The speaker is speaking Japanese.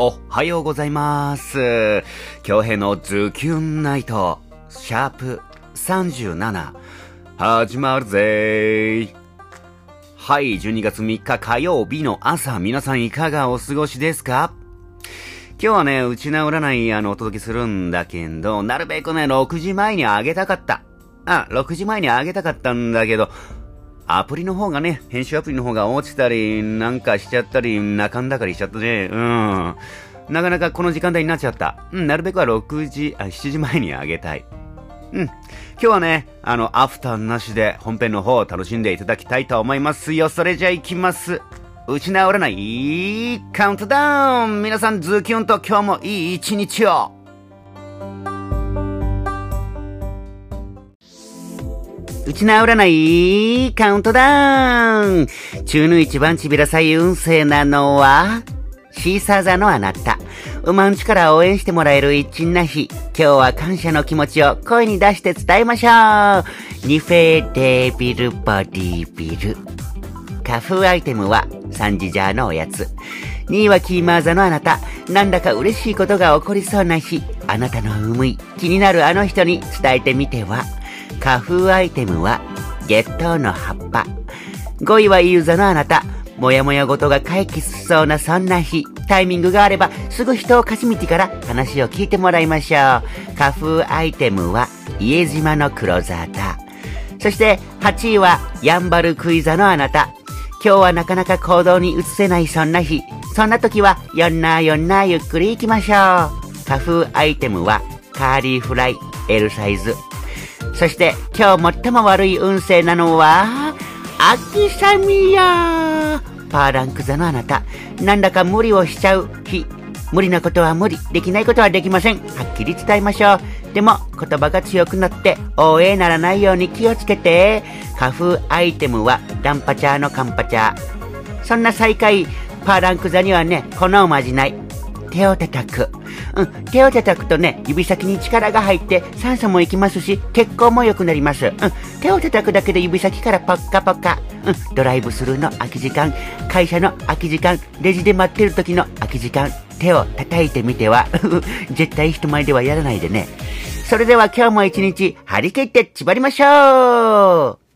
おはようございます。京平のズキュンナイト、シャープ37、始まるぜはい、12月3日火曜日の朝、皆さんいかがお過ごしですか？今日はね、うちな占い、あの、お届けするんだけど、なるべくね、6時前にあげたかった。あ、6時前にあげたかったんだけど、アプリの方がね、編集アプリの方が落ちたり、なんかしちゃったり、泣かんだかりしちゃったね。うん。なかなかこの時間帯になっちゃった。うん、なるべくは6時、あ、7時前にあげたい。うん。今日はね、あの、アフターなしで本編の方を楽しんでいただきたいと思いますよ。それじゃあ行きます。うちない、カウントダウン皆さん、ズキュンと今日もいい一日をうちない、カウントダウン中の一番ちびらさい運勢なのは、シーサー座のあなた。馬んちから応援してもらえる一日な日。今日は感謝の気持ちを声に出して伝えましょう。ニフェデビルボディビル。花風アイテムはサンジジャーのおやつ。2位はキーマー座のあなた。なんだか嬉しいことが起こりそうな日。あなたの思い、気になるあの人に伝えてみては？花風アイテムは月桃の葉っぱ。5位はイユ座のあなた。もやもや事が解決しそうなそんな日。タイミングがあればすぐ人を貸し道から話を聞いてもらいましょう。花風アイテムは家島の黒座だ。そして8位はヤンバルクイ座のあなた。今日はなかなか行動に移せないそんな日。そんな時はよんなよんなゆっくり行きましょう。花風アイテムはカーリーフライ L サイズ。そして今日最も悪い運勢なのは、秋雨やパーランク座のあなた、なんだか無理をしちゃう日。無理なことは無理、できないことはできません。はっきり伝えましょう。でも、言葉が強くなって、応援ならないように気をつけて。花風アイテムは、ダンパチャーのカンパチャー。そんな最下位、パーランク座にはね、このおまじない。手を叩く。うん、手を叩くとね、指先に力が入って酸素もいきますし、血行も良くなります。うん、手を叩くだけで指先からポッカポカ。うん、ドライブスルーの空き時間、会社の空き時間、レジで待ってる時の空き時間、手を叩いてみては。絶対人前ではやらないでね。それでは今日も一日張り切って縛りましょう